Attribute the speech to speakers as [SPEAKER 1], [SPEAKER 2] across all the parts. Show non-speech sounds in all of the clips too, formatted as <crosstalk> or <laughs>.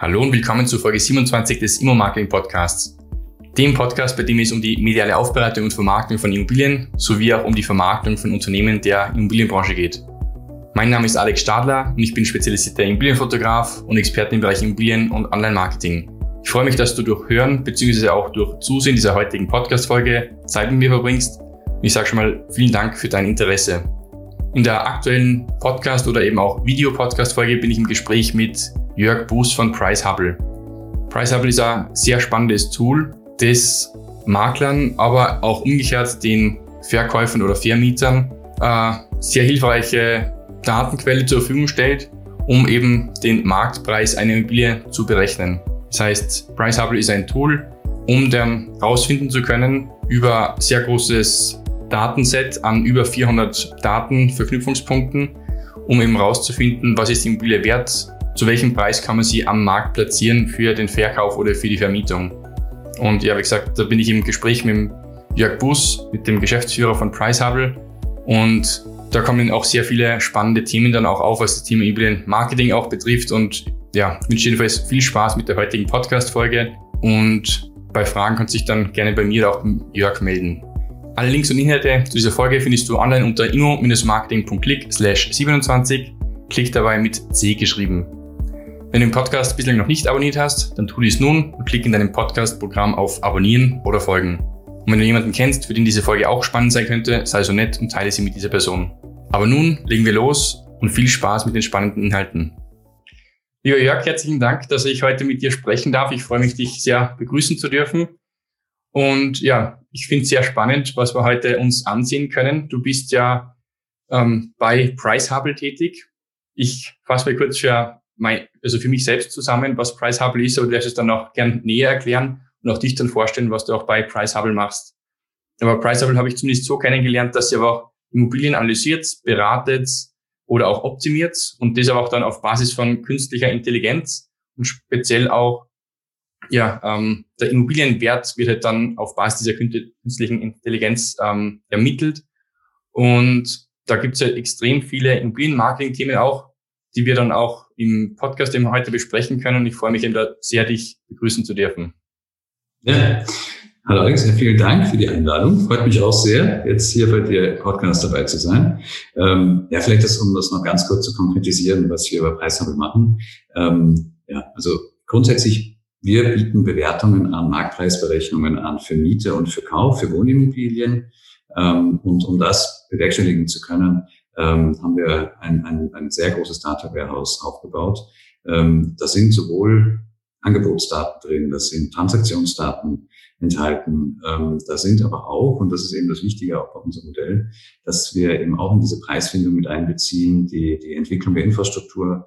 [SPEAKER 1] Hallo und willkommen zu Folge 27 des Immo-Marketing Podcasts. Dem Podcast, bei dem es um die mediale Aufbereitung und Vermarktung von Immobilien sowie auch um die Vermarktung von Unternehmen der Immobilienbranche geht. Mein Name ist Alex Stadler und ich bin spezialisierter Immobilienfotograf und Experte im Bereich Immobilien und Online-Marketing. Ich freue mich, dass du durch Hören bzw. auch durch Zusehen dieser heutigen Podcast-Folge Zeit mit mir verbringst. Und ich sage schon mal vielen Dank für dein Interesse. In der aktuellen Podcast- oder eben auch Video-Podcast-Folge bin ich im Gespräch mit Jörg Buß von Price Hubble. Price Hubble ist ein sehr spannendes Tool, das Maklern, aber auch umgekehrt den Verkäufern oder Vermietern äh, sehr hilfreiche Datenquelle zur Verfügung stellt, um eben den Marktpreis einer Immobilie zu berechnen. Das heißt, Price Hubble ist ein Tool, um dann herausfinden zu können über sehr großes Datenset an über 400 Datenverknüpfungspunkten, um eben herauszufinden, was ist die Immobilie wert, zu welchem Preis kann man sie am Markt platzieren für den Verkauf oder für die Vermietung. Und ja, wie gesagt, da bin ich im Gespräch mit Jörg Bus, mit dem Geschäftsführer von Pricehubble und da kommen auch sehr viele spannende Themen dann auch auf, was das Thema Immobilienmarketing auch betrifft und ja, wünsche jedenfalls viel Spaß mit der heutigen Podcast-Folge und bei Fragen kannst du dich dann gerne bei mir oder auch Jörg melden. Alle Links und Inhalte zu dieser Folge findest du online unter immo-marketing.click slash 27. Klick dabei mit C geschrieben. Wenn du den Podcast bislang noch nicht abonniert hast, dann tu dies nun und klick in deinem Podcast-Programm auf Abonnieren oder Folgen. Und wenn du jemanden kennst, für den diese Folge auch spannend sein könnte, sei so nett und teile sie mit dieser Person. Aber nun legen wir los und viel Spaß mit den spannenden Inhalten. Lieber Jörg, herzlichen Dank, dass ich heute mit dir sprechen darf. Ich freue mich, dich sehr begrüßen zu dürfen. Und ja, ich finde es sehr spannend, was wir heute uns ansehen können. Du bist ja ähm, bei Price Hubble tätig. Ich fasse mal kurz für mein, also für mich selbst zusammen, was Price Hubble ist, aber du es dann auch gern näher erklären und auch dich dann vorstellen, was du auch bei Price Hubble machst. Aber Price Hubble habe ich zumindest so kennengelernt, dass ihr aber auch Immobilien analysiert, beratet oder auch optimiert und das aber auch dann auf Basis von künstlicher Intelligenz und speziell auch ja, ähm, der Immobilienwert wird halt dann auf Basis dieser künstlichen Intelligenz ähm, ermittelt. Und da gibt es halt extrem viele Immobilienmarketing-Themen auch, die wir dann auch im Podcast eben heute besprechen können. Ich freue mich eben da sehr, dich begrüßen zu dürfen.
[SPEAKER 2] Ja. Hallo Alex, vielen Dank für die Einladung. Freut mich auch sehr, jetzt hier bei dir Podcast dabei zu sein. Ähm, ja, vielleicht das, um das noch ganz kurz zu konkretisieren, was wir über Preishandel machen. Ähm, ja, also grundsätzlich wir bieten Bewertungen an, Marktpreisberechnungen an für Miete und für Kauf, für Wohnimmobilien. Ähm, und um das bewerkstelligen zu können, ähm, haben wir ein, ein, ein sehr großes Data Warehouse aufgebaut. Ähm, da sind sowohl Angebotsdaten drin, das sind Transaktionsdaten enthalten. da sind aber auch, und das ist eben das Wichtige auch bei unserem Modell, dass wir eben auch in diese Preisfindung mit einbeziehen, die, die Entwicklung der Infrastruktur,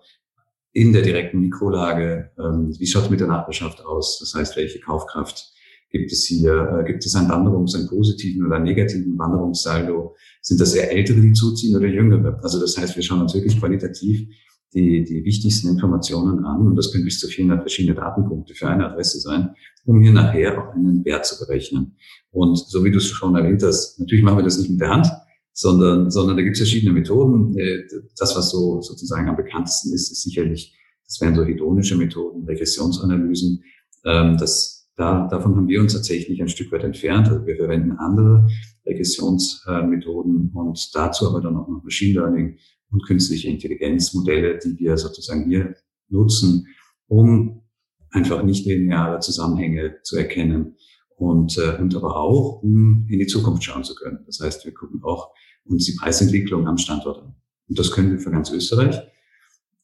[SPEAKER 2] in der direkten Mikrolage, ähm, wie schaut es mit der Nachbarschaft aus? Das heißt, welche Kaufkraft gibt es hier? Äh, gibt es einen Wanderungs-, einen positiven oder einen negativen Wanderungssaldo? Sind das eher Ältere, die zuziehen oder Jüngere? Also das heißt, wir schauen uns wirklich qualitativ die, die wichtigsten Informationen an und das können bis zu 400 verschiedene Datenpunkte für eine Adresse sein, um hier nachher auch einen Wert zu berechnen. Und so wie du es schon erwähnt hast, natürlich machen wir das nicht mit der Hand, sondern, sondern da gibt es verschiedene Methoden. Äh, das, was so sozusagen am bekanntesten ist, ist sicherlich, das wären so hedonische Methoden, Regressionsanalysen. Ähm, das, da, davon haben wir uns tatsächlich ein Stück weit entfernt. Also wir verwenden andere Regressionsmethoden und dazu aber dann auch noch Machine Learning und künstliche Intelligenzmodelle, die wir sozusagen hier nutzen, um einfach nicht lineare Zusammenhänge zu erkennen und, äh, und aber auch, um in die Zukunft schauen zu können. Das heißt, wir gucken auch uns die Preisentwicklung am Standort an. Und das können wir für ganz Österreich.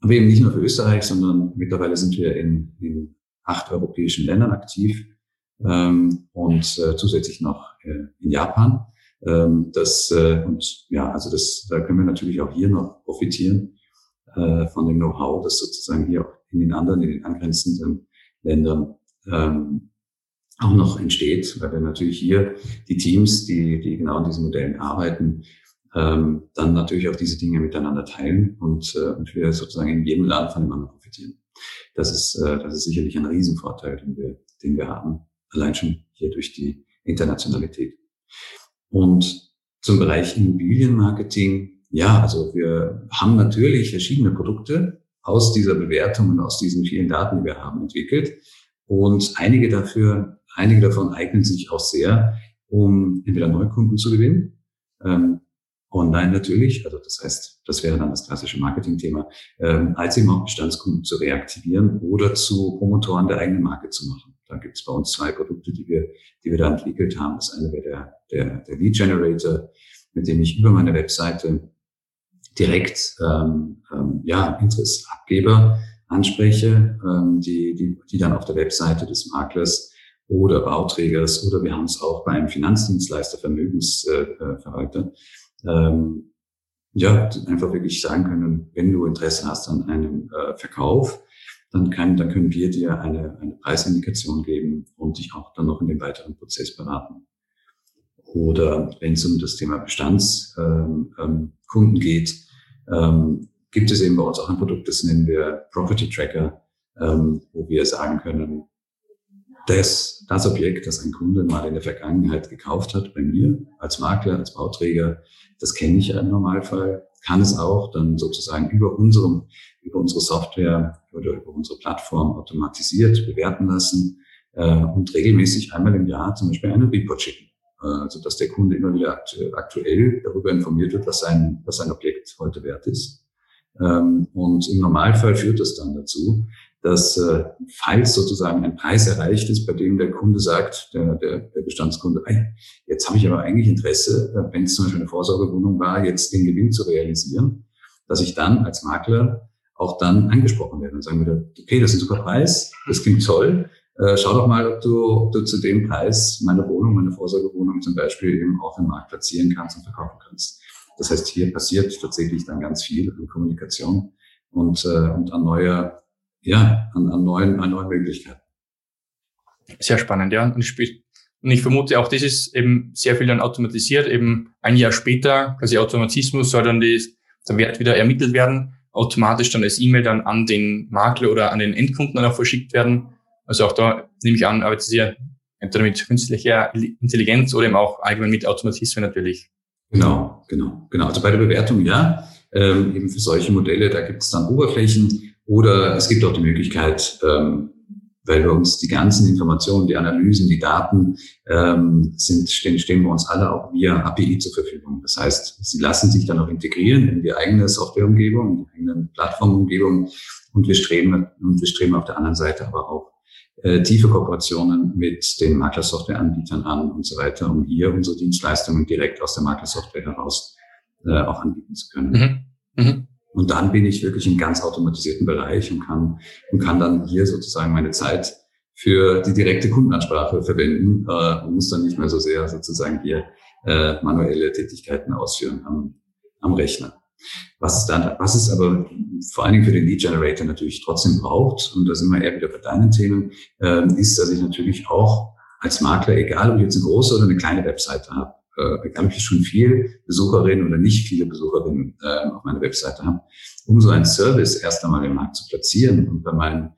[SPEAKER 2] Aber eben nicht nur für Österreich, sondern mittlerweile sind wir in, in acht europäischen Ländern aktiv ähm, und äh, zusätzlich noch äh, in Japan. Ähm, das äh, und ja, also das, da können wir natürlich auch hier noch profitieren äh, von dem Know-how, das sozusagen hier auch in den anderen, in den angrenzenden Ländern ähm, auch noch entsteht, weil wir natürlich hier die Teams, die, die genau an diesen Modellen arbeiten, ähm, dann natürlich auch diese Dinge miteinander teilen und, äh, und wir sozusagen in jedem Land voneinander profitieren. Das ist, äh, das ist sicherlich ein Riesenvorteil, den wir, den wir haben, allein schon hier durch die Internationalität. Und zum Bereich Immobilienmarketing, ja, also wir haben natürlich verschiedene Produkte, aus dieser Bewertung und aus diesen vielen Daten, die wir haben, entwickelt. Und einige dafür, einige davon eignen sich auch sehr, um entweder Neukunden zu gewinnen, ähm, online natürlich, also das heißt, das wäre dann das klassische Marketingthema, ähm, als eben auch Bestandskunden zu reaktivieren oder zu Promotoren der eigenen Marke zu machen. Da gibt es bei uns zwei Produkte, die wir, die wir da entwickelt haben. Das eine wäre der, der, der Lead Generator, mit dem ich über meine Webseite direkt ähm, ähm, ja, Interessabgeber anspreche, ähm, die, die, die dann auf der Webseite des Maklers oder Bauträgers oder wir haben es auch bei einem Finanzdienstleister, Vermögensverwalter, äh, ähm, ja, einfach wirklich sagen können, wenn du Interesse hast an einem äh, Verkauf, dann, kann, dann können wir dir eine, eine Preisindikation geben und dich auch dann noch in den weiteren Prozess beraten. Oder wenn es um das Thema Bestandskunden ähm, ähm, geht, ähm, gibt es eben bei uns auch ein Produkt, das nennen wir Property Tracker, ähm, wo wir sagen können, das, das Objekt, das ein Kunde mal in der Vergangenheit gekauft hat bei mir als Makler, als Bauträger, das kenne ich im Normalfall, kann es auch dann sozusagen über unserem, über unsere Software oder über unsere Plattform automatisiert bewerten lassen äh, und regelmäßig einmal im Jahr zum Beispiel einen Report schicken. Äh, also dass der Kunde immer wieder aktuell darüber informiert wird, was sein, was sein Objekt heute wert ist. Ähm, und im Normalfall führt das dann dazu, dass äh, falls sozusagen ein Preis erreicht ist, bei dem der Kunde sagt, der, der, der Bestandskunde, jetzt habe ich aber eigentlich Interesse, äh, wenn es zum Beispiel eine Vorsorgewohnung war, jetzt den Gewinn zu realisieren, dass ich dann als Makler auch dann angesprochen werde und sagen würde, okay, das ist ein super Preis, das klingt toll, äh, schau doch mal, ob du, ob du zu dem Preis meine Wohnung, meine Vorsorgewohnung zum Beispiel eben auch im Markt platzieren kannst und verkaufen kannst. Das heißt, hier passiert tatsächlich dann ganz viel an Kommunikation und, äh, und an neuer, ja, an, an neuen, an neuen Möglichkeiten.
[SPEAKER 1] Sehr spannend, ja. Und ich, und ich vermute auch, das ist eben sehr viel dann automatisiert. Eben ein Jahr später, quasi Automatismus, soll dann die, der Wert wieder ermittelt werden, automatisch dann als E-Mail dann an den Makler oder an den Endkunden dann auch verschickt werden. Also auch da nehme ich an, arbeitet ihr entweder mit künstlicher Intelligenz oder eben auch allgemein mit Automatismen natürlich.
[SPEAKER 2] Genau, genau, genau. Also bei der Bewertung ja, ähm, eben für solche Modelle, da gibt es dann Oberflächen oder es gibt auch die Möglichkeit, ähm, weil wir uns die ganzen Informationen, die Analysen, die Daten ähm, sind, stehen, stehen wir uns alle auch via API zur Verfügung. Das heißt, sie lassen sich dann auch integrieren in die eigene Softwareumgebung, in die eigene Plattformumgebung und wir streben und wir streben auf der anderen Seite aber auch äh, tiefe Kooperationen mit den Maklersoftwareanbietern an und so weiter, um hier unsere Dienstleistungen direkt aus der Maklersoftware heraus äh, auch anbieten zu können. Mhm. Mhm. Und dann bin ich wirklich im ganz automatisierten Bereich und kann, und kann dann hier sozusagen meine Zeit für die direkte Kundenansprache verwenden äh, und muss dann nicht mehr so sehr sozusagen hier äh, manuelle Tätigkeiten ausführen am, am Rechner. Was es dann, was es aber vor allen Dingen für den Lead Generator natürlich trotzdem braucht, und da sind wir eher wieder bei deinen Themen, äh, ist, dass ich natürlich auch als Makler, egal ob ich jetzt eine große oder eine kleine Webseite habe, äh, ob ich schon viel Besucherinnen oder nicht viele Besucherinnen äh, auf meiner Webseite habe, um so einen Service erst einmal im Markt zu platzieren und bei meinen,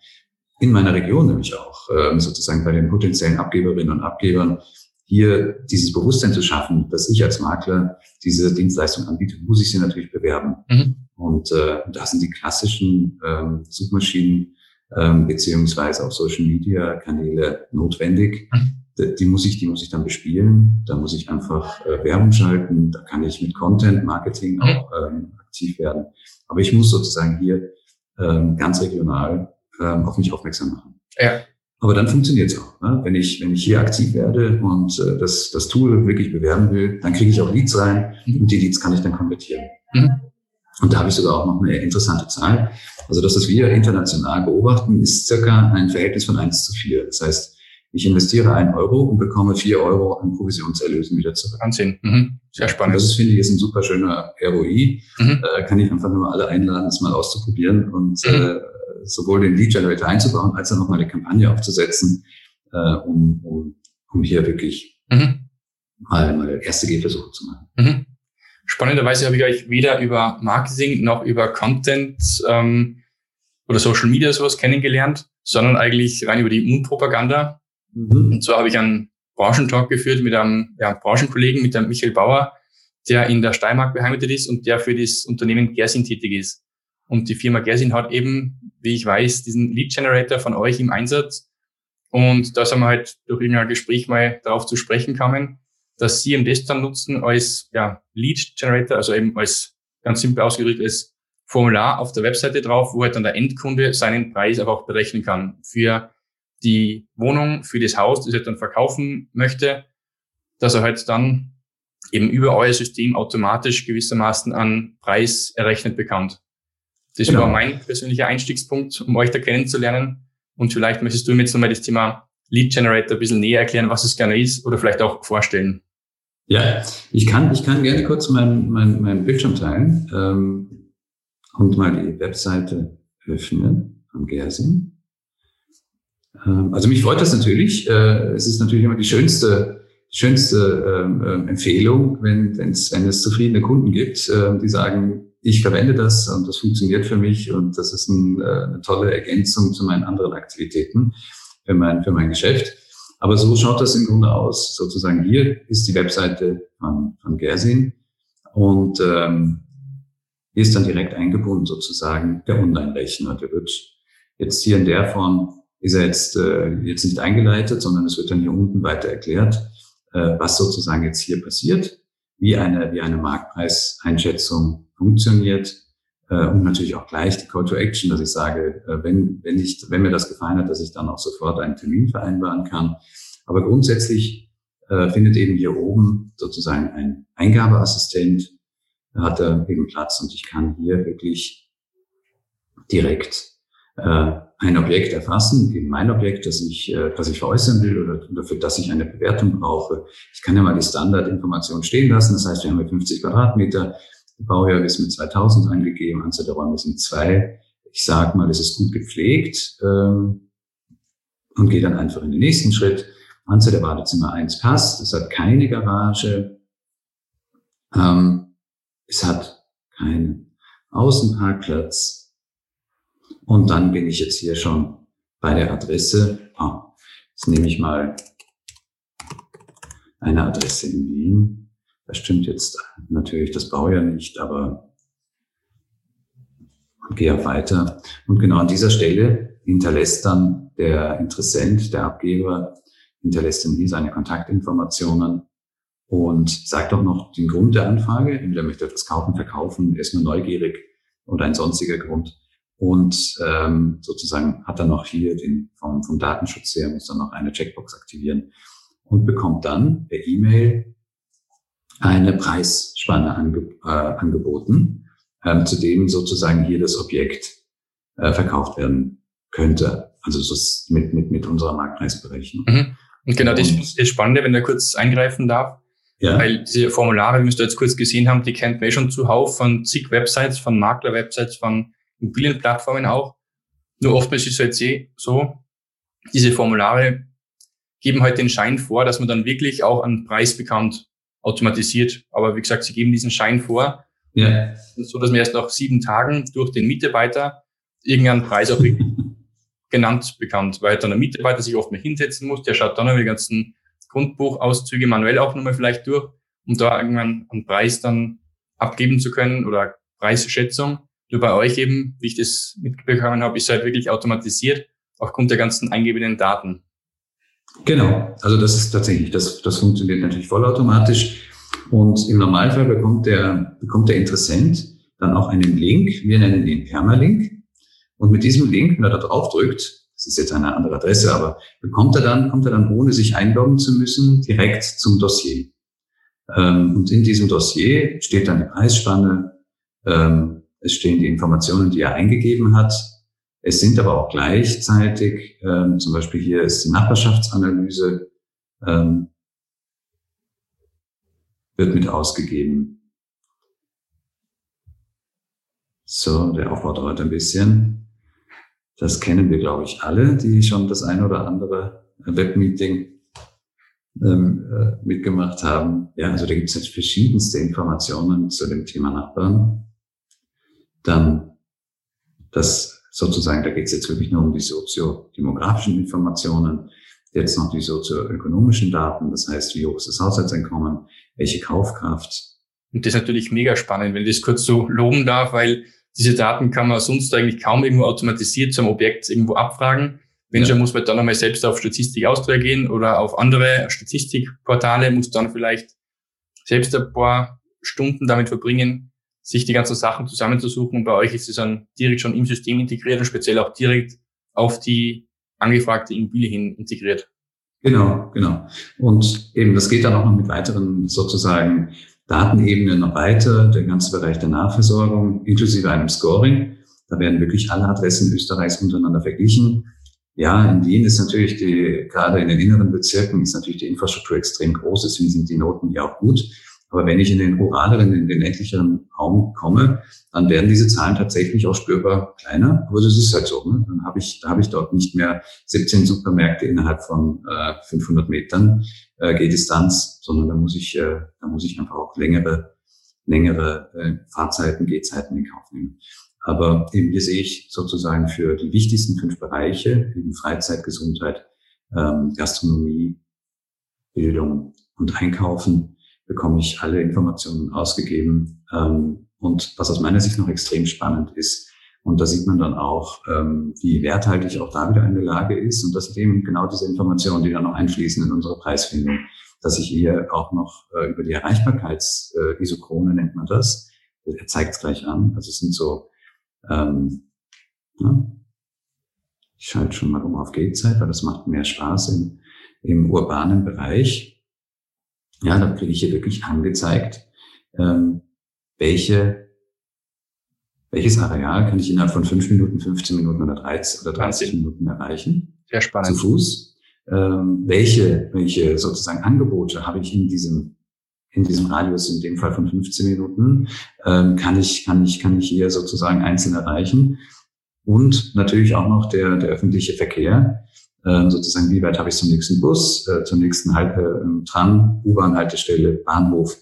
[SPEAKER 2] in meiner Region nämlich auch, äh, sozusagen bei den potenziellen Abgeberinnen und Abgebern, hier dieses Bewusstsein zu schaffen, dass ich als Makler diese Dienstleistung anbiete, muss ich sie natürlich bewerben. Mhm. Und äh, da sind die klassischen ähm, Suchmaschinen ähm, beziehungsweise auch Social Media Kanäle notwendig. Mhm. Die, die, muss ich, die muss ich dann bespielen. Da muss ich einfach äh, Werbung schalten. Da kann ich mit Content Marketing auch ähm, aktiv werden. Aber ich muss sozusagen hier ähm, ganz regional ähm, auf mich aufmerksam machen. Ja. Aber dann funktioniert es auch. Ne? Wenn, ich, wenn ich hier aktiv werde und äh, das, das Tool wirklich bewerben will, dann kriege ich auch Leads rein mhm. und die Leads kann ich dann konvertieren. Mhm. Und da habe ich sogar auch noch eine interessante Zahl. Also das, was wir international beobachten, ist circa ein Verhältnis von eins zu vier. Das heißt, ich investiere ein Euro und bekomme vier Euro an Provisionserlösen wieder zurück.
[SPEAKER 1] Wahnsinn. Mhm. Sehr spannend.
[SPEAKER 2] Und das ist, finde ich, ist ein super schöner ROI. Mhm. Äh, kann ich einfach nur alle einladen, das mal auszuprobieren und mhm. äh, sowohl den Lead Generator einzubauen, als auch nochmal eine Kampagne aufzusetzen, äh, um, um, um hier wirklich mhm. mal, mal erste Gehversuche zu machen. Mhm.
[SPEAKER 1] Spannenderweise habe ich euch weder über Marketing noch über Content ähm, oder Social Media sowas kennengelernt, sondern eigentlich rein über die Mundpropaganda. Mhm. Und zwar habe ich einen Branchentalk geführt mit einem ja, Branchenkollegen, mit dem Michael Bauer, der in der Steiermark beheimatet ist und der für das Unternehmen Gersin tätig ist. Und die Firma Gersin hat eben, wie ich weiß, diesen Lead Generator von euch im Einsatz. Und da sind wir halt durch irgendein Gespräch mal darauf zu sprechen kamen, dass sie das dann nutzen als ja, Lead Generator, also eben als ganz simpel ausgedrückt als Formular auf der Webseite drauf, wo halt dann der Endkunde seinen Preis aber auch berechnen kann für die Wohnung, für das Haus, das er dann verkaufen möchte, dass er halt dann eben über euer System automatisch gewissermaßen an Preis errechnet bekommt. Das genau. war mein persönlicher Einstiegspunkt, um euch da kennenzulernen. Und vielleicht möchtest du mir jetzt nochmal das Thema Lead Generator ein bisschen näher erklären, was es gerne ist oder vielleicht auch vorstellen.
[SPEAKER 2] Ja, ich kann, ich kann gerne kurz meinen mein, mein Bildschirm teilen ähm, und mal die Webseite öffnen von Gersin. Ähm, also mich freut das natürlich. Äh, es ist natürlich immer die schönste, schönste ähm, äh, Empfehlung, wenn, wenn's, wenn es zufriedene Kunden gibt, die sagen, ich verwende das und das funktioniert für mich und das ist ein, äh, eine tolle Ergänzung zu meinen anderen Aktivitäten für mein, für mein Geschäft. Aber so schaut das im Grunde aus. Sozusagen hier ist die Webseite von, von Gersin und ähm, hier ist dann direkt eingebunden sozusagen der Online-Rechner. Der wird jetzt hier in der Form, ist er jetzt, äh, jetzt nicht eingeleitet, sondern es wird dann hier unten weiter erklärt, äh, was sozusagen jetzt hier passiert, wie eine, wie eine Marktpreiseinschätzung funktioniert äh, und natürlich auch gleich die Call to Action, dass ich sage, äh, wenn, wenn, ich, wenn mir das gefallen hat, dass ich dann auch sofort einen Termin vereinbaren kann. Aber grundsätzlich äh, findet eben hier oben sozusagen ein Eingabeassistent, hat er eben Platz und ich kann hier wirklich direkt äh, ein Objekt erfassen, eben mein Objekt, das ich, äh, das ich veräußern will oder, oder für das ich eine Bewertung brauche. Ich kann ja mal die Standardinformation stehen lassen. Das heißt, wir haben hier 50 Quadratmeter. Baujahr ist mit 2000 angegeben, Anzahl der Räume sind zwei. Ich sage mal, es ist gut gepflegt ähm, und gehe dann einfach in den nächsten Schritt. Anzahl der Badezimmer 1 passt, es hat keine Garage, ähm, es hat keinen Außenparkplatz und dann bin ich jetzt hier schon bei der Adresse. Oh, jetzt nehme ich mal eine Adresse in Wien. Das stimmt jetzt natürlich das Baujahr nicht, aber gehe weiter. Und genau an dieser Stelle hinterlässt dann der Interessent, der Abgeber, hinterlässt dann hier seine Kontaktinformationen und sagt auch noch den Grund der Anfrage. Entweder möchte er etwas kaufen, verkaufen, er ist nur neugierig oder ein sonstiger Grund. Und ähm, sozusagen hat er noch hier den vom, vom Datenschutz her, muss dann noch eine Checkbox aktivieren und bekommt dann per E-Mail eine Preisspanne ange, äh, angeboten, ähm, zu dem sozusagen hier das Objekt äh, verkauft werden könnte. Also das mit, mit, mit unserer Marktpreisberechnung.
[SPEAKER 1] Mhm. Und genau das ist das Spannende, wenn er kurz eingreifen darf. Ja. Weil diese Formulare, wie wir es jetzt kurz gesehen haben, die kennt man eh schon zuhauf von zig Websites, von Makler-Websites, von Immobilienplattformen auch. Nur oftmals ist es jetzt eh so, diese Formulare geben halt den Schein vor, dass man dann wirklich auch einen Preis bekommt automatisiert. Aber wie gesagt, sie geben diesen Schein vor. Ja. So dass man erst nach sieben Tagen durch den Mitarbeiter irgendeinen Preis auch <laughs> genannt bekommt, weil dann der Mitarbeiter sich oft mal hinsetzen muss, der schaut dann noch die ganzen Grundbuchauszüge manuell auch nochmal vielleicht durch, um da irgendwann einen Preis dann abgeben zu können oder Preisschätzung. Nur bei euch eben, wie ich das mitbekommen habe, ist halt wirklich automatisiert aufgrund der ganzen eingegebenen Daten.
[SPEAKER 2] Genau, also das ist tatsächlich, das, das funktioniert natürlich vollautomatisch. Und im Normalfall bekommt der, bekommt der Interessent dann auch einen Link, wir nennen den Permalink. Und mit diesem Link, wenn er da drauf drückt, das ist jetzt eine andere Adresse, aber bekommt er dann, kommt er dann, ohne sich einloggen zu müssen, direkt zum Dossier. Ähm, und in diesem Dossier steht dann die Preisspanne, ähm, es stehen die Informationen, die er eingegeben hat, es sind aber auch gleichzeitig, ähm, zum Beispiel hier ist die Nachbarschaftsanalyse, ähm, wird mit ausgegeben. So, der Aufbau dauert ein bisschen. Das kennen wir, glaube ich, alle, die schon das ein oder andere Webmeeting ähm, äh, mitgemacht haben. Ja, also da gibt es jetzt verschiedenste Informationen zu dem Thema Nachbarn. Dann das sozusagen, da geht es jetzt wirklich nur um die soziodemografischen Informationen, jetzt noch die sozioökonomischen Daten, das heißt, wie hoch ist das Haushaltseinkommen, welche Kaufkraft.
[SPEAKER 1] Und das ist natürlich mega spannend, wenn ich das kurz so loben darf, weil diese Daten kann man sonst eigentlich kaum irgendwo automatisiert zum Objekt irgendwo abfragen. Wenn ja. schon muss man dann einmal selbst auf Statistik Austria gehen oder auf andere Statistikportale, muss dann vielleicht selbst ein paar Stunden damit verbringen, sich die ganzen Sachen zusammenzusuchen. Und bei euch ist es dann direkt schon im System integriert und speziell auch direkt auf die angefragte Immobilie hin integriert.
[SPEAKER 2] Genau, genau. Und eben, das geht dann auch noch mit weiteren sozusagen Datenebenen noch weiter, der ganze Bereich der Nahversorgung, inklusive einem Scoring. Da werden wirklich alle Adressen Österreichs untereinander verglichen. Ja, in Wien ist natürlich die, gerade in den inneren Bezirken ist natürlich die Infrastruktur extrem groß, deswegen sind die Noten ja auch gut. Aber wenn ich in den ruraleren, in den ländlicheren Raum komme, dann werden diese Zahlen tatsächlich auch spürbar kleiner. Aber das ist halt so. Ne? Dann habe ich, da habe ich dort nicht mehr 17 Supermärkte innerhalb von äh, 500 Metern äh, Gehdistanz, sondern da muss ich, äh, da muss ich einfach auch längere, längere äh, Fahrzeiten, Gehzeiten in Kauf nehmen. Aber eben hier sehe ich sozusagen für die wichtigsten fünf Bereiche, eben Freizeit, Gesundheit, ähm, Gastronomie, Bildung und Einkaufen, bekomme ich alle Informationen ausgegeben. Ähm, und was aus meiner Sicht noch extrem spannend ist, und da sieht man dann auch, ähm, wie werthaltig auch da wieder eine Lage ist. Und das eben genau diese Informationen, die dann noch einfließen in unsere Preisfindung, dass ich hier auch noch äh, über die Erreichbarkeitsisochrone äh, nennt man das. Er zeigt es gleich an. Also es sind so, ähm, ja, ich schalte schon mal um auf Gehzeit, weil das macht mehr Spaß im, im urbanen Bereich. Ja, da kriege ich hier wirklich angezeigt, ähm, welche, welches Areal kann ich innerhalb von fünf Minuten, 15 Minuten oder 30, oder 30 Minuten erreichen.
[SPEAKER 1] Sehr spannend.
[SPEAKER 2] Zu Fuß. Ähm, welche, welche sozusagen Angebote habe ich in diesem in diesem Radius, in dem Fall von 15 Minuten, ähm, kann ich, kann ich, kann ich hier sozusagen einzeln erreichen. Und natürlich auch noch der, der öffentliche Verkehr. Ähm, sozusagen, wie weit habe ich zum nächsten Bus, äh, zur nächsten halt, Tram, U-Bahn-Haltestelle, Bahnhof.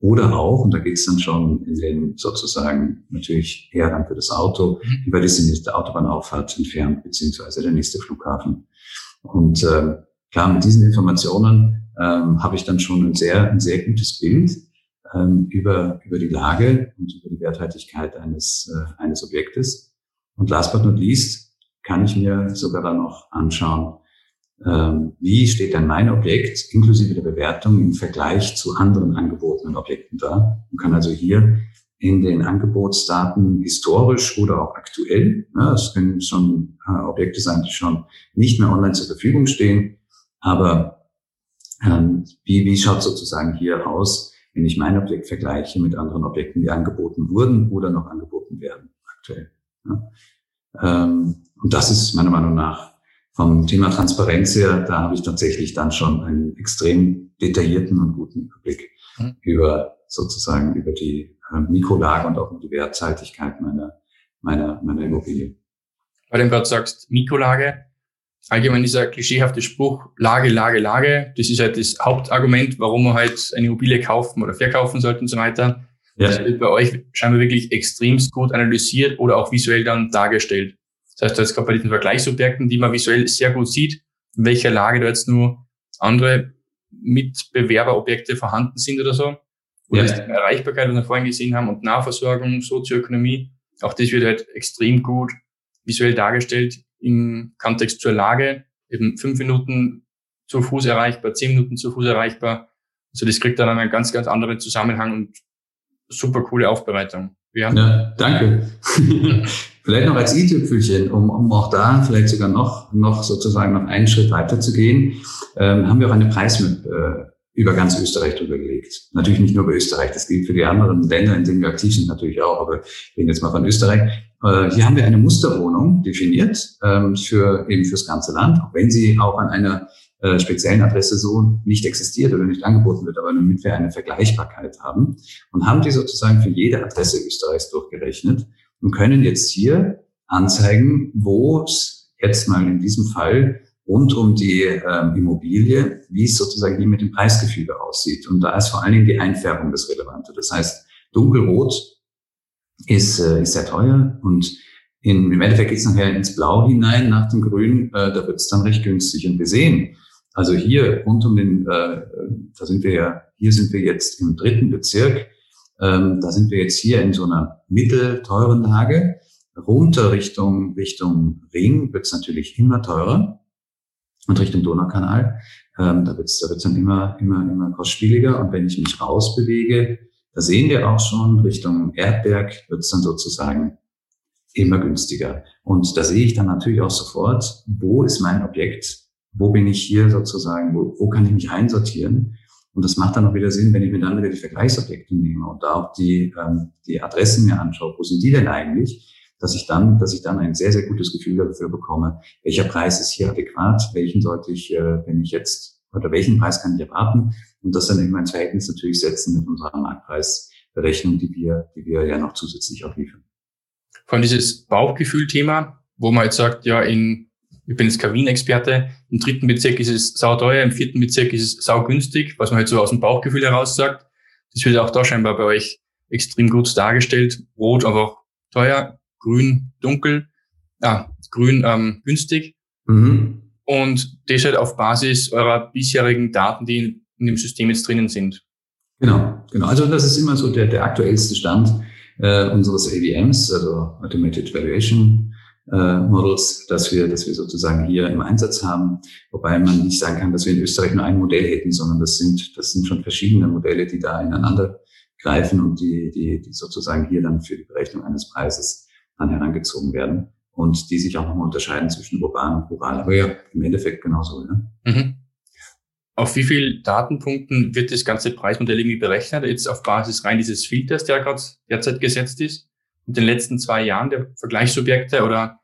[SPEAKER 2] Oder auch, und da geht es dann schon in den sozusagen natürlich eher dann für das Auto, wie weit ist die nächste Autobahnauffahrt entfernt, beziehungsweise der nächste Flughafen. Und äh, klar, mit diesen Informationen ähm, habe ich dann schon ein sehr, ein sehr gutes Bild ähm, über, über die Lage und über die Werthaltigkeit eines, äh, eines Objektes. Und last but not least, kann ich mir sogar dann noch anschauen, ähm, wie steht denn mein Objekt inklusive der Bewertung im Vergleich zu anderen angebotenen Objekten da und kann also hier in den Angebotsdaten historisch oder auch aktuell, ja, es können schon äh, Objekte sein, die schon nicht mehr online zur Verfügung stehen, aber ähm, wie, wie schaut sozusagen hier aus, wenn ich mein Objekt vergleiche mit anderen Objekten, die angeboten wurden oder noch angeboten werden aktuell. Und das ist meiner Meinung nach vom Thema Transparenz her, da habe ich tatsächlich dann schon einen extrem detaillierten und guten Überblick mhm. über sozusagen über die äh, Mikrolage und auch über die Werthaltigkeit meiner, meiner, meiner Immobilie.
[SPEAKER 1] Weil du gerade sagst, Mikrolage, allgemein dieser klischeehafte Spruch, Lage, Lage, Lage, das ist halt das Hauptargument, warum man halt eine Immobilie kaufen oder verkaufen sollte und so weiter. Ja. Das wird bei euch scheinbar wirklich extremst gut analysiert oder auch visuell dann dargestellt. Das heißt, jetzt gerade bei diesen Vergleichsobjekten, die man visuell sehr gut sieht, in welcher Lage da jetzt nur andere Mitbewerberobjekte vorhanden sind oder so. Oder ja. die Erreichbarkeit, was wir vorhin gesehen haben, und Nahversorgung, Sozioökonomie, auch das wird halt extrem gut visuell dargestellt im Kontext zur Lage. Eben fünf Minuten zu Fuß erreichbar, zehn Minuten zu Fuß erreichbar. Also das kriegt dann einen ganz, ganz anderen Zusammenhang und super coole Aufbereitung.
[SPEAKER 2] Ja, ja danke. <laughs> vielleicht noch als i-Tüpfelchen, um, um auch da vielleicht sogar noch, noch sozusagen noch einen Schritt weiter zu gehen, ähm, haben wir auch eine Preismap äh, über ganz Österreich drüber gelegt. Natürlich nicht nur über Österreich, das gilt für die anderen Länder, in denen wir aktiv sind natürlich auch, aber reden jetzt mal von Österreich. Äh, hier haben wir eine Musterwohnung definiert ähm, für eben fürs ganze Land, auch wenn sie auch an einer äh, speziellen Adresse so nicht existiert oder nicht angeboten wird, aber damit wir eine Vergleichbarkeit haben und haben die sozusagen für jede Adresse Österreichs durchgerechnet und können jetzt hier anzeigen, wo es jetzt mal in diesem Fall rund um die ähm, Immobilie, wie es sozusagen hier mit dem Preisgefüge aussieht. Und da ist vor allen Dingen die Einfärbung das Relevante. Das heißt, dunkelrot ist, äh, ist sehr teuer und in, im Endeffekt geht es nachher ins Blau hinein nach dem Grün, äh, da wird es dann recht günstig. Und wir sehen, also hier rund um den, äh, da sind wir ja, hier sind wir jetzt im dritten Bezirk. Ähm, da sind wir jetzt hier in so einer mittelteuren Lage. Runter Richtung, Richtung Ring wird es natürlich immer teurer und Richtung Donaukanal. Ähm, da wird es da wird's dann immer, immer, immer kostspieliger. Und wenn ich mich rausbewege, da sehen wir auch schon Richtung Erdberg wird es dann sozusagen immer günstiger. Und da sehe ich dann natürlich auch sofort, wo ist mein Objekt, wo bin ich hier sozusagen, wo, wo kann ich mich einsortieren. Und das macht dann auch wieder Sinn, wenn ich mir dann wieder die Vergleichsobjekte nehme und da auch die, ähm, die Adressen mir anschaue, wo sind die denn eigentlich, dass ich dann, dass ich dann ein sehr, sehr gutes Gefühl dafür bekomme, welcher Preis ist hier adäquat, welchen sollte ich, äh, wenn ich jetzt, oder welchen Preis kann ich erwarten? Und das dann immer ins Verhältnis natürlich setzen mit unserer Marktpreisberechnung, die wir, die wir ja noch zusätzlich auch liefern.
[SPEAKER 1] Allem dieses Bauchgefühl-Thema, wo man jetzt sagt, ja, in, ich bin jetzt kein Wien-Experte, im dritten Bezirk ist es sauteuer, im vierten Bezirk ist es saugünstig, was man halt so aus dem Bauchgefühl heraus sagt. Das wird auch da scheinbar bei euch extrem gut dargestellt. Rot einfach teuer, grün dunkel, ah, grün ähm, günstig. Mhm. Und das halt auf Basis eurer bisherigen Daten, die in dem System jetzt drinnen sind.
[SPEAKER 2] Genau, genau. Also das ist immer so der, der aktuellste Stand äh, unseres AVMs, also Automated Valuation äh, Models, dass wir, dass wir sozusagen hier im Einsatz haben. Wobei man nicht sagen kann, dass wir in Österreich nur ein Modell hätten, sondern das sind, das sind schon verschiedene Modelle, die da ineinander greifen und die, die, die sozusagen hier dann für die Berechnung eines Preises dann herangezogen werden und die sich auch nochmal unterscheiden zwischen urban und rural. Aber ja, im Endeffekt genauso. Ja. Mhm.
[SPEAKER 1] Auf wie viel Datenpunkten wird das ganze Preismodell irgendwie berechnet? Jetzt auf Basis rein dieses Filters, der gerade derzeit gesetzt ist? Und den letzten zwei Jahren der Vergleichsobjekte oder?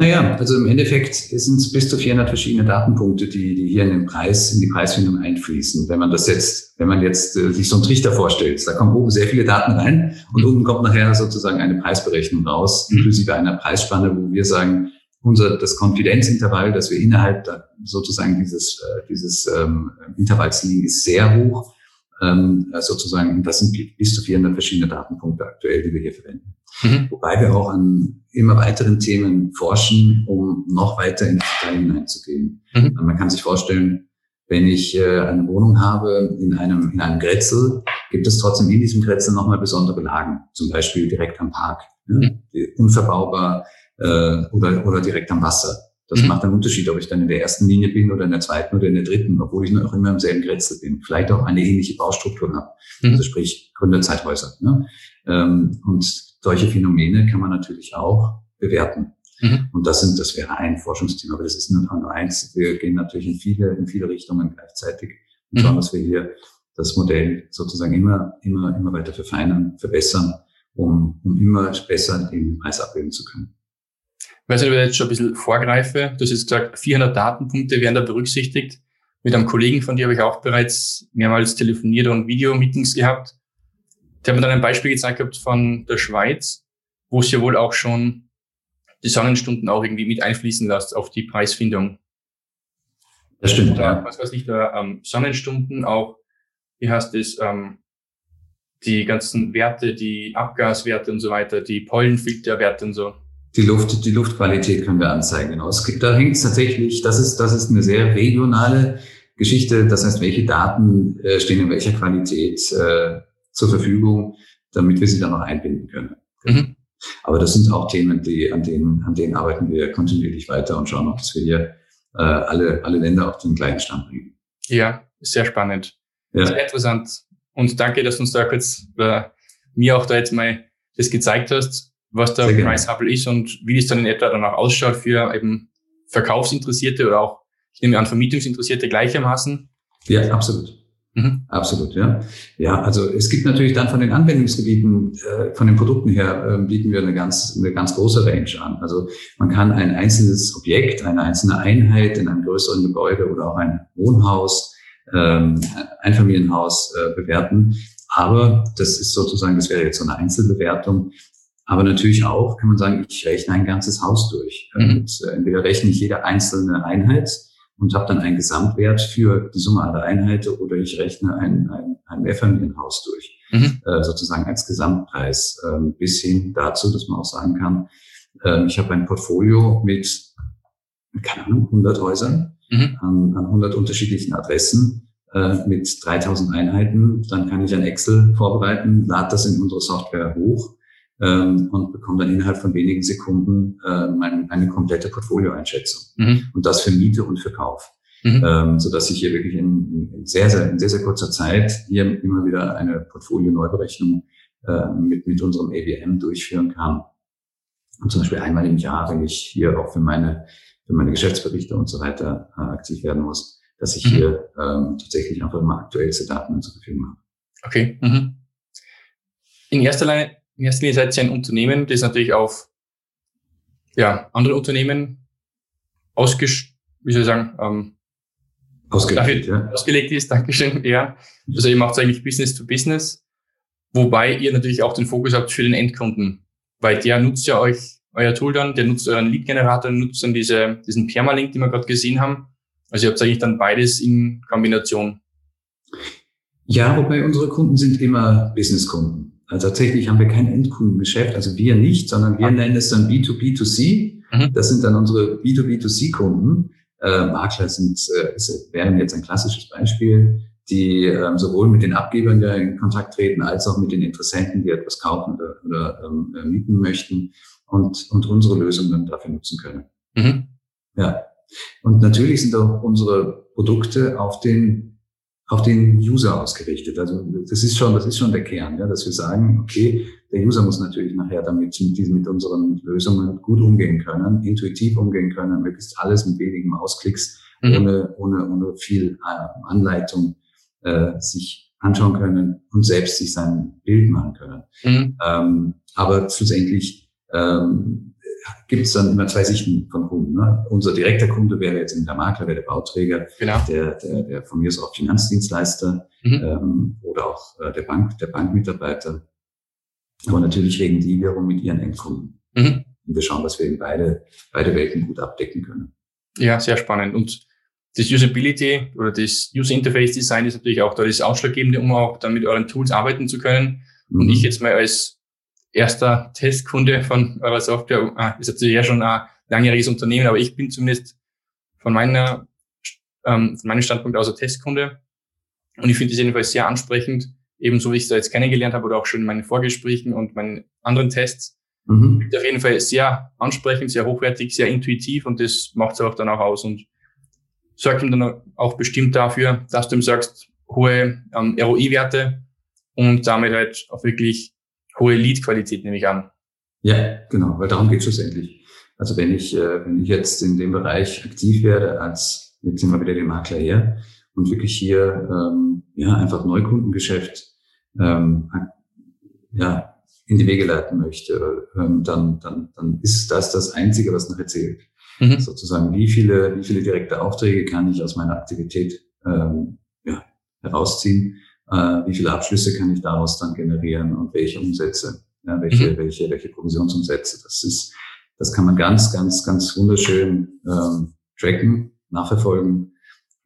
[SPEAKER 2] Naja, also im Endeffekt sind es bis zu 400 verschiedene Datenpunkte, die, die hier in den Preis, in die Preisfindung einfließen. Wenn man das jetzt, wenn man jetzt äh, sich so einen Trichter vorstellt, da kommen oben sehr viele Daten rein und unten kommt nachher sozusagen eine Preisberechnung raus, inklusive einer Preisspanne, wo wir sagen, unser das Konfidenzintervall, das wir innerhalb sozusagen dieses äh, dieses ähm, Intervalls liegen, ist sehr hoch. Ähm, sozusagen, das sind bis zu 400 verschiedene Datenpunkte aktuell, die wir hier verwenden. Mhm. Wobei wir auch an immer weiteren Themen forschen, um noch weiter in Detail hineinzugehen. Mhm. Man kann sich vorstellen, wenn ich äh, eine Wohnung habe in einem, in einem Grätzl, gibt es trotzdem in diesem Grätzl nochmal besondere Lagen, zum Beispiel direkt am Park, mhm. ja, unverbaubar, äh, oder, oder direkt am Wasser. Das mhm. macht einen Unterschied, ob ich dann in der ersten Linie bin oder in der zweiten oder in der dritten, obwohl ich noch immer im selben Grätzl bin. Vielleicht auch eine ähnliche Baustruktur habe. Mhm. Also sprich Gründerzeithäuser. Ne? Ähm, und solche Phänomene kann man natürlich auch bewerten. Mhm. Und das sind, das wäre ein Forschungsthema, aber das ist nur, nur eins. Wir gehen natürlich in viele, in viele Richtungen gleichzeitig und schauen, mhm. dass wir hier das Modell sozusagen immer, immer, immer weiter verfeinern, verbessern, um, um immer besser den Preis abbilden zu können
[SPEAKER 1] weiß nicht, ob ich jetzt schon ein bisschen vorgreife. Du hast jetzt gesagt, 400 Datenpunkte werden da berücksichtigt. Mit einem Kollegen von dir habe ich auch bereits mehrmals telefoniert und Videomeetings gehabt. Der hat mir dann ein Beispiel gezeigt gehabt von der Schweiz, wo es ja wohl auch schon die Sonnenstunden auch irgendwie mit einfließen lässt auf die Preisfindung. Das stimmt, Oder, ja. Was weiß ich, da ähm, Sonnenstunden auch, wie heißt es, ähm, die ganzen Werte, die Abgaswerte und so weiter, die Pollenfilterwerte und so
[SPEAKER 2] die Luft, die Luftqualität können wir anzeigen. Genau. Es gibt, da hängt es tatsächlich, das ist, das ist eine sehr regionale Geschichte. Das heißt, welche Daten äh, stehen in welcher Qualität äh, zur Verfügung, damit wir sie dann noch einbinden können. Mhm. Aber das sind auch Themen, die, an denen, an denen arbeiten wir kontinuierlich weiter und schauen auch, dass wir hier äh, alle, alle Länder auf den gleichen Stand bringen.
[SPEAKER 1] Ja, sehr spannend. Ja. Sehr interessant. Und danke, dass du uns da kurz äh, mir auch da jetzt mal das gezeigt hast was der Price Hubble ist und wie das dann in etwa danach ausschaut für eben Verkaufsinteressierte oder auch, ich nehme an, Vermietungsinteressierte gleichermaßen.
[SPEAKER 2] Ja, absolut. Mhm. Absolut, ja. Ja, also es gibt natürlich dann von den Anwendungsgebieten, äh, von den Produkten her, äh, bieten wir eine ganz, eine ganz große Range an. Also man kann ein einzelnes Objekt, eine einzelne Einheit in einem größeren Gebäude oder auch ein Wohnhaus, ähm, Einfamilienhaus äh, bewerten. Aber das ist sozusagen, das wäre jetzt so eine Einzelbewertung. Aber natürlich auch kann man sagen, ich rechne ein ganzes Haus durch. Mhm. Und äh, entweder rechne ich jede einzelne Einheit und habe dann einen Gesamtwert für die Summe aller Einheiten oder ich rechne ein, ein, ein Mehrfamilienhaus durch, mhm. äh, sozusagen als Gesamtpreis, äh, bis hin dazu, dass man auch sagen kann, äh, ich habe ein Portfolio mit, keine Ahnung, 100 Häusern mhm. an, an 100 unterschiedlichen Adressen äh, mit 3000 Einheiten. Dann kann ich ein Excel vorbereiten, lade das in unsere Software hoch ähm, und bekomme dann innerhalb von wenigen Sekunden äh, meine, eine komplette Portfolioeinschätzung. Mhm. Und das für Miete und für Kauf. Mhm. Ähm, so dass ich hier wirklich in, in, sehr, sehr, in sehr, sehr kurzer Zeit hier immer wieder eine Portfolio-Neuberechnung äh, mit, mit unserem ABM durchführen kann. Und zum Beispiel einmal im Jahr, wenn ich hier auch für meine, für meine Geschäftsberichte und so weiter äh, aktiv werden muss, dass ich mhm. hier ähm, tatsächlich einfach immer aktuellste Daten zur Verfügung habe.
[SPEAKER 1] Okay. Mhm. In erster Linie, in erster Linie seid ihr ein Unternehmen, das natürlich auf ja, andere Unternehmen ausges wie soll ich sagen, ähm, ausgelegt, ja. ausgelegt ist. Dankeschön. <laughs> Ja. Also ihr macht eigentlich Business to Business, wobei ihr natürlich auch den Fokus habt für den Endkunden, weil der nutzt ja euch euer Tool dann, der nutzt euren Lead-Generator, nutzt dann diese, diesen Permalink, den wir gerade gesehen haben. Also ihr habt eigentlich dann beides in Kombination.
[SPEAKER 2] Ja, wobei unsere Kunden sind immer Business-Kunden. Also tatsächlich haben wir kein Endkundengeschäft, also wir nicht, sondern wir ah. nennen es dann B2B2C. Mhm. Das sind dann unsere B2B2C-Kunden. Äh, Makler sind, äh, wären jetzt ein klassisches Beispiel, die ähm, sowohl mit den Abgebern ja in Kontakt treten, als auch mit den Interessenten, die etwas kaufen oder, oder ähm, äh, mieten möchten und, und unsere Lösungen dafür nutzen können. Mhm. Ja. Und natürlich sind auch unsere Produkte auf den auf den User ausgerichtet. Also das ist schon, das ist schon der Kern, ja, dass wir sagen, okay, der User muss natürlich nachher damit mit diesen, mit unseren Lösungen gut umgehen können, intuitiv umgehen können, möglichst alles mit wenigen Mausklicks, mhm. ohne, ohne, ohne viel äh, Anleitung äh, sich anschauen können und selbst sich sein Bild machen können. Mhm. Ähm, aber schlussendlich ähm, gibt es dann immer zwei Sichten von Kunden. Ne? Unser direkter Kunde wäre jetzt der Makler, wäre der Bauträger, genau. der, der, der von mir ist auch Finanzdienstleister mhm. ähm, oder auch äh, der Bank, der Bankmitarbeiter. Aber natürlich reden die wiederum mit ihren Endkunden. Mhm. Und wir schauen, dass wir eben beide, beide Welten gut abdecken können.
[SPEAKER 1] Ja, sehr spannend. Und das Usability oder das User Interface Design ist natürlich auch da das Ausschlaggebende, um auch dann mit euren Tools arbeiten zu können. Mhm. Und ich jetzt mal als erster Testkunde von eurer Software. Ah, ist natürlich ja schon ein langjähriges Unternehmen, aber ich bin zumindest von meiner, ähm, von meinem Standpunkt aus ein Testkunde. Und ich finde es jedenfalls sehr ansprechend, ebenso wie ich es da jetzt kennengelernt habe oder auch schon in meinen Vorgesprächen und meinen anderen Tests. Mhm. Auf jeden Fall sehr ansprechend, sehr hochwertig, sehr intuitiv und das macht es auch dann auch aus und sorgt ihm dann auch bestimmt dafür, dass du ihm sagst, hohe ähm, ROI-Werte und damit halt auch wirklich hohe Lead-Qualität, nehme ich an.
[SPEAKER 2] Ja, genau, weil darum geht es schlussendlich. Also wenn ich, äh, wenn ich jetzt in dem Bereich aktiv werde, als jetzt sind wir wieder den Makler her und wirklich hier ähm, ja einfach Neukundengeschäft ähm, ja in die Wege leiten möchte, ähm, dann, dann, dann ist das das Einzige, was noch erzählt. Mhm. Sozusagen, wie viele, wie viele direkte Aufträge kann ich aus meiner Aktivität ähm, ja, herausziehen äh, wie viele Abschlüsse kann ich daraus dann generieren und welche Umsätze, ja, welche, mhm. welche, welche Provisionsumsätze. Das ist, das kann man ganz, ganz, ganz wunderschön ähm, tracken, nachverfolgen.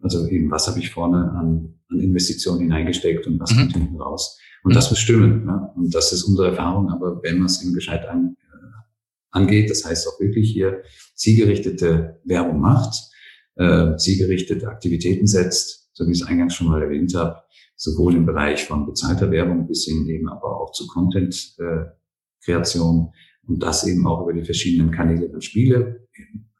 [SPEAKER 2] Also eben, was habe ich vorne an, an Investitionen hineingesteckt und was mhm. kommt hinten raus. Und mhm. das bestimmen. Ja? Und das ist unsere Erfahrung. Aber wenn man es eben gescheit an, äh, angeht, das heißt auch wirklich hier zielgerichtete Werbung macht, äh, zielgerichtete Aktivitäten setzt, so wie ich es eingangs schon mal erwähnt habe, sowohl im Bereich von bezahlter Werbung bis hin eben aber auch zu Content-Kreation und das eben auch über die verschiedenen Kanäle der Spiele,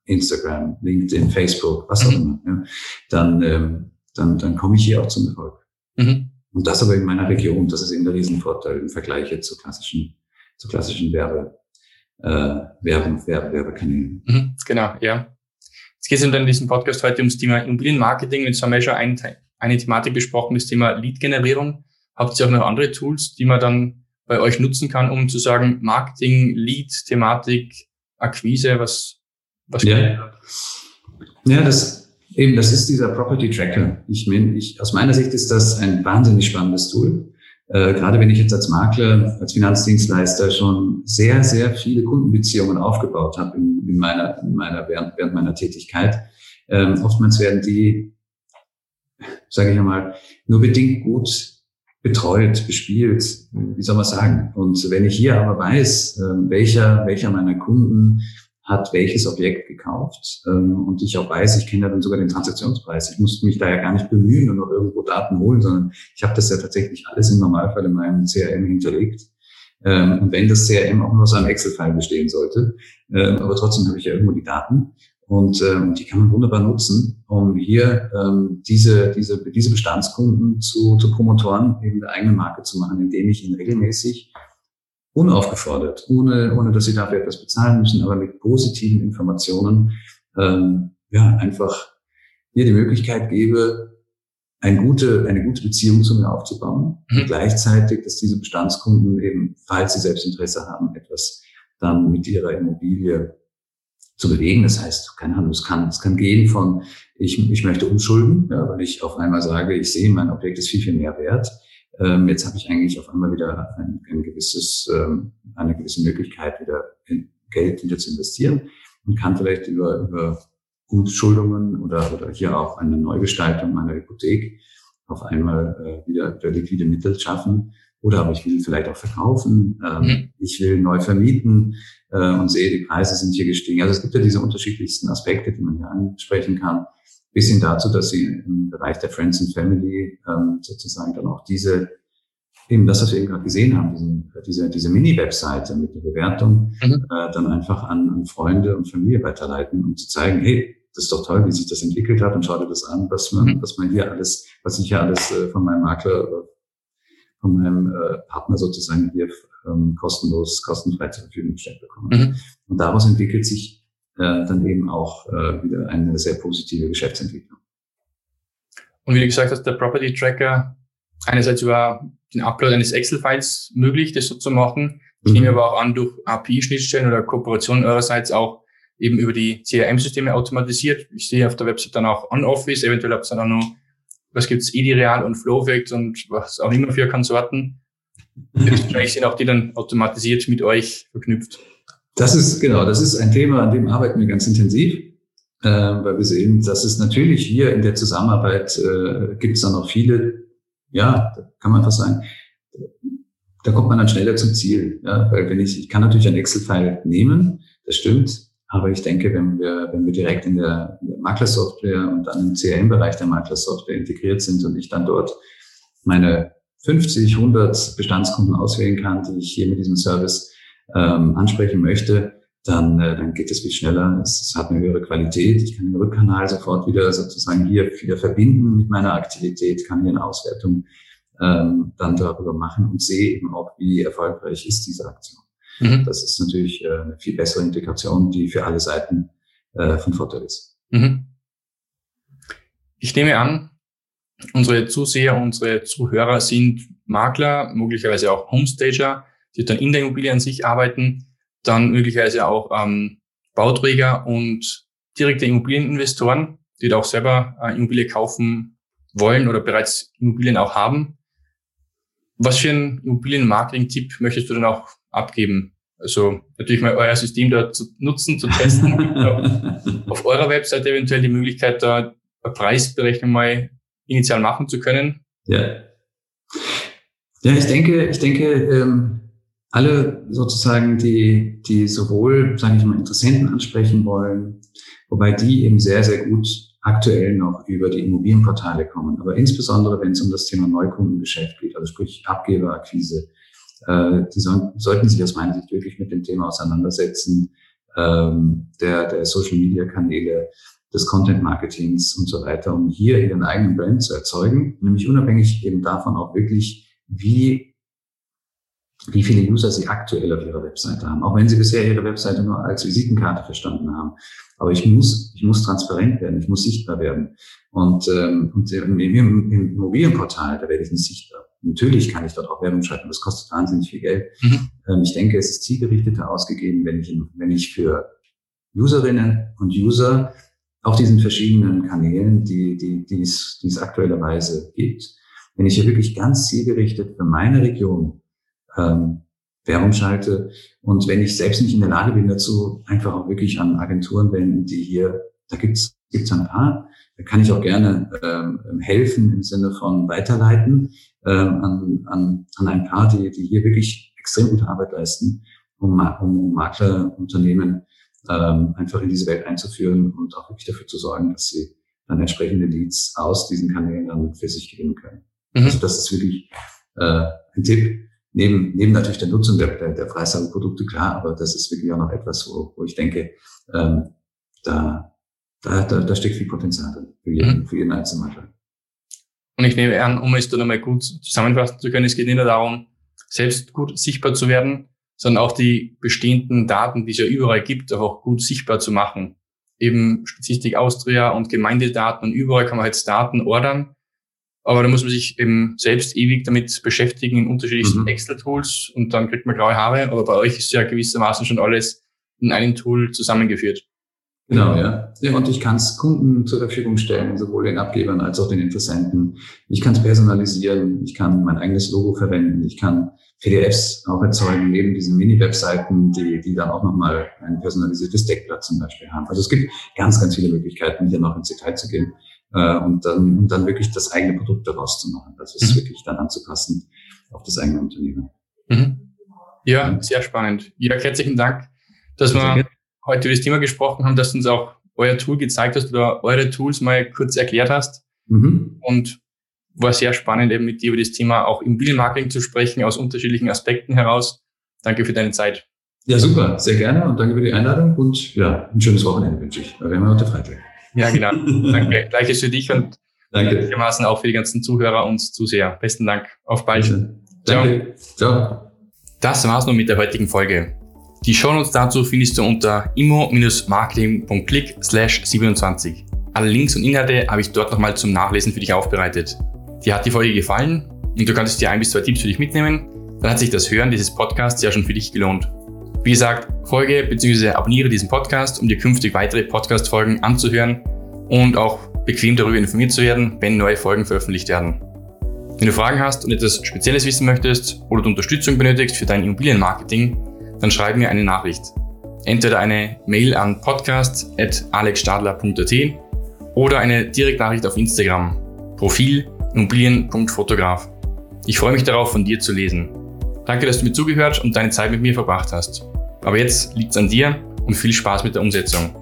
[SPEAKER 2] Instagram, LinkedIn, Facebook, was auch mhm. immer, ja, dann, ähm, dann, dann komme ich hier auch zum Erfolg. Mhm. Und das aber in meiner Region, das ist eben der Riesenvorteil im Vergleich jetzt zu klassischen, zu klassischen Werbe, äh, Werben, Werbe, Werbekanälen.
[SPEAKER 1] Mhm, genau, ja. Jetzt geht es in diesem Podcast heute ums Thema Immobilienmarketing. Jetzt haben wir schon einen Teil eine Thematik besprochen, das Thema Lead-Generierung. Habt ihr auch noch andere Tools, die man dann bei euch nutzen kann, um zu sagen, Marketing, Lead, Thematik, Akquise, was, was
[SPEAKER 2] ja. ja, das eben, das ist dieser Property Tracker. Ich meine, ich, aus meiner Sicht ist das ein wahnsinnig spannendes Tool. Äh, gerade wenn ich jetzt als Makler, als Finanzdienstleister schon sehr, sehr viele Kundenbeziehungen aufgebaut habe in, in meiner, in meiner während, während meiner Tätigkeit. Ähm, oftmals werden die sage ich einmal, nur bedingt gut betreut, bespielt, wie soll man sagen. Und wenn ich hier aber weiß, ähm, welcher, welcher meiner Kunden hat welches Objekt gekauft ähm, und ich auch weiß, ich kenne ja dann sogar den Transaktionspreis. Ich muss mich da ja gar nicht bemühen und noch irgendwo Daten holen, sondern ich habe das ja tatsächlich alles im Normalfall in meinem CRM hinterlegt. Ähm, und wenn das CRM auch nur aus einem Excel-File bestehen sollte, aber trotzdem habe ich ja irgendwo die Daten und ähm, die kann man wunderbar nutzen, um hier ähm, diese, diese, diese Bestandskunden zu, zu Promotoren in der eigenen Marke zu machen, indem ich ihn regelmäßig unaufgefordert, ohne, ohne dass sie dafür etwas bezahlen müssen, aber mit positiven Informationen, ähm, ja, einfach hier die Möglichkeit gebe, eine gute, eine gute Beziehung zu mir aufzubauen mhm. und gleichzeitig, dass diese Bestandskunden eben, falls sie selbst Interesse haben, etwas dann mit ihrer Immobilie zu bewegen. Das heißt, keine Ahnung, es kann, es kann gehen von, ich, ich möchte umschulden, ja, weil ich auf einmal sage, ich sehe, mein Objekt ist viel, viel mehr wert. Ähm, jetzt habe ich eigentlich auf einmal wieder ein, ein gewisses, ähm, eine gewisse Möglichkeit, wieder in Geld wieder zu investieren und kann vielleicht über, über Umschuldungen oder, oder hier auch eine Neugestaltung meiner Hypothek auf einmal äh, wieder, wieder liquide Mittel schaffen. Oder aber ich will vielleicht auch verkaufen, ähm, mhm. ich will neu vermieten äh, und sehe, die Preise sind hier gestiegen. Also es gibt ja diese unterschiedlichsten Aspekte, die man hier ansprechen kann bis hin dazu, dass sie im Bereich der Friends and Family ähm, sozusagen dann auch diese, eben das, was wir eben gerade gesehen haben, diesen, diese, diese Mini-Webseite mit der Bewertung, mhm. äh, dann einfach an, an Freunde und Familie weiterleiten, um zu zeigen, hey, das ist doch toll, wie sich das entwickelt hat und schau dir das an, was man, mhm. was man hier alles, was ich hier alles äh, von meinem Makler, äh, von meinem äh, Partner sozusagen hier ähm, kostenlos, kostenfrei zur Verfügung gestellt bekomme. Mhm. Und daraus entwickelt sich äh, dann eben auch äh, wieder eine sehr positive Geschäftsentwicklung.
[SPEAKER 1] Und wie du gesagt hast, der Property Tracker einerseits über den Upload eines Excel-Files möglich, das so zu machen. Ich mhm. nehme aber auch an, durch API-Schnittstellen oder Kooperationen eurerseits auch eben über die CRM-Systeme automatisiert. Ich sehe auf der Website dann auch On-Office, eventuell habt ihr dann auch noch, was gibt's, Ideal und Flowfact und was auch immer für Konsorten. Wahrscheinlich sind auch die dann automatisiert mit euch verknüpft.
[SPEAKER 2] Das ist, genau, das ist ein Thema, an dem arbeiten wir ganz intensiv, äh, weil wir sehen, dass es natürlich hier in der Zusammenarbeit äh, gibt es dann noch viele, ja, kann man fast sagen, da kommt man dann schneller zum Ziel. Ja, weil wenn ich, ich kann natürlich ein Excel-File nehmen, das stimmt, aber ich denke, wenn wir, wenn wir direkt in der, der Maklersoftware und dann im CRM-Bereich der Maklersoftware integriert sind und ich dann dort meine 50, 100 Bestandskunden auswählen kann, die ich hier mit diesem Service ähm, ansprechen möchte, dann, äh, dann geht es viel schneller. Es, es hat eine höhere Qualität. Ich kann den Rückkanal sofort wieder sozusagen hier wieder verbinden mit meiner Aktivität, kann hier eine Auswertung ähm, dann darüber machen und sehe eben auch, wie erfolgreich ist diese Aktion. Mhm. Das ist natürlich äh, eine viel bessere Integration, die für alle Seiten äh, von Vorteil ist. Mhm.
[SPEAKER 1] Ich nehme an, unsere Zuseher, unsere Zuhörer sind Makler, möglicherweise auch Homestager die dann in der Immobilie an sich arbeiten, dann möglicherweise auch ähm, Bauträger und direkte Immobilieninvestoren, die da auch selber äh, Immobilie kaufen wollen oder bereits Immobilien auch haben. Was für einen Immobilienmarketing-Tipp möchtest du dann auch abgeben? Also natürlich mal euer System da zu nutzen, zu testen. <laughs> auf eurer Webseite eventuell die Möglichkeit, da eine Preisberechnung mal initial machen zu können.
[SPEAKER 2] Ja. Ja, ich denke, ich denke, ähm, alle sozusagen, die, die sowohl, sage ich mal, Interessenten ansprechen wollen, wobei die eben sehr, sehr gut aktuell noch über die Immobilienportale kommen. Aber insbesondere, wenn es um das Thema Neukundengeschäft geht, also sprich Abgeberakquise, die sollen, sollten sich aus meiner Sicht wirklich mit dem Thema auseinandersetzen, ähm, der, der Social-Media-Kanäle, des Content-Marketings und so weiter, um hier ihren eigenen Brand zu erzeugen, nämlich unabhängig eben davon auch wirklich, wie wie viele User sie aktuell auf ihrer Webseite haben, auch wenn sie bisher ihre Webseite nur als Visitenkarte verstanden haben. Aber ich muss, ich muss transparent werden, ich muss sichtbar werden. Und, ähm, und im, im, im Immobilienportal, da werde ich nicht sichtbar. Natürlich kann ich dort auch Werbung schalten, das kostet wahnsinnig viel Geld. Mhm. Ähm, ich denke, es ist zielgerichteter ausgegeben, wenn ich, wenn ich für Userinnen und User auf diesen verschiedenen Kanälen, die, die, die, es, die es aktuellerweise gibt, wenn ich hier wirklich ganz zielgerichtet für meine Region ähm, Werbung schalte. Und wenn ich selbst nicht in der Lage bin dazu, einfach auch wirklich an Agenturen wenden, die hier, da gibt's gibt's ein paar, da kann ich auch gerne ähm, helfen im Sinne von weiterleiten ähm, an, an, an ein paar, die, die hier wirklich extrem gute Arbeit leisten, um, um Maklerunternehmen ähm, einfach in diese Welt einzuführen und auch wirklich dafür zu sorgen, dass sie dann entsprechende Leads aus diesen Kanälen dann für sich gewinnen können. Mhm. Also das ist wirklich äh, ein Tipp, neben, neben natürlich der Nutzung der, der, der Freisalprodukte, klar, aber das ist wirklich auch noch etwas, wo, wo ich denke, ähm, da, da, da, da steckt viel Potenzial drin für jeden, mhm. für jeden einzelnen Makler.
[SPEAKER 1] Und ich nehme an, um es dann einmal gut zusammenfassen zu können, es geht nicht nur darum, selbst gut sichtbar zu werden, sondern auch die bestehenden Daten, die es ja überall gibt, auch gut sichtbar zu machen. Eben Statistik Austria und Gemeindedaten und überall kann man jetzt Daten ordern. Aber da muss man sich eben selbst ewig damit beschäftigen in unterschiedlichsten mhm. Excel-Tools und dann kriegt man graue Haare. Aber bei euch ist ja gewissermaßen schon alles in einem Tool zusammengeführt.
[SPEAKER 2] Genau, ja. ja. Und ich kann es Kunden zur Verfügung stellen, sowohl den Abgebern als auch den Interessenten. Ich kann es personalisieren, ich kann mein eigenes Logo verwenden, ich kann PDFs auch erzeugen, neben diesen Mini-Webseiten, die, die dann auch nochmal ein personalisiertes Deckblatt zum Beispiel haben. Also es gibt ganz, ganz viele Möglichkeiten, hier noch ins Detail zu gehen äh, und, dann, und dann wirklich das eigene Produkt daraus zu machen. Das ist mhm. wirklich dann anzupassen auf das eigene Unternehmen.
[SPEAKER 1] Mhm. Ja, sehr spannend. Ja, herzlichen Dank, dass wir heute über das Thema gesprochen haben, dass du uns auch euer Tool gezeigt hast oder eure Tools mal kurz erklärt hast. Mhm. Und war sehr spannend, eben mit dir über das Thema auch Immobilienmarketing zu sprechen, aus unterschiedlichen Aspekten heraus. Danke für deine Zeit.
[SPEAKER 2] Ja, super, sehr gerne und danke für die Einladung und ja, ein schönes Wochenende wünsche ich. Wir haben heute Freitag.
[SPEAKER 1] Ja, genau. <laughs> danke. Gleiches für dich und danke. gleichermaßen auch für die ganzen Zuhörer und Zuseher. Besten Dank. Auf bald.
[SPEAKER 2] Danke. Ciao. Ciao.
[SPEAKER 1] Das war's nun mit der heutigen Folge. Die Shownotes dazu findest du unter immo-marketing.click slash 27. Alle Links und Inhalte habe ich dort nochmal zum Nachlesen für dich aufbereitet. Dir hat die Folge gefallen und du kannst dir ein bis zwei Tipps für dich mitnehmen, dann hat sich das Hören dieses Podcasts ja schon für dich gelohnt. Wie gesagt, folge bzw. abonniere diesen Podcast, um dir künftig weitere Podcast-Folgen anzuhören und auch bequem darüber informiert zu werden, wenn neue Folgen veröffentlicht werden. Wenn du Fragen hast und etwas Spezielles wissen möchtest oder du Unterstützung benötigst für dein Immobilienmarketing, dann schreib mir eine Nachricht. Entweder eine Mail an podcast.alexstadler.at oder eine Direktnachricht auf Instagram. Profil immobilien.fotograf. Ich freue mich darauf, von dir zu lesen. Danke, dass du mir zugehört und deine Zeit mit mir verbracht hast. Aber jetzt liegt es an dir und viel Spaß mit der Umsetzung.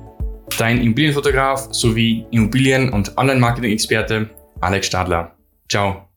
[SPEAKER 1] Dein Immobilienfotograf sowie Immobilien- und Online-Marketing-Experte Alex Stadler. Ciao.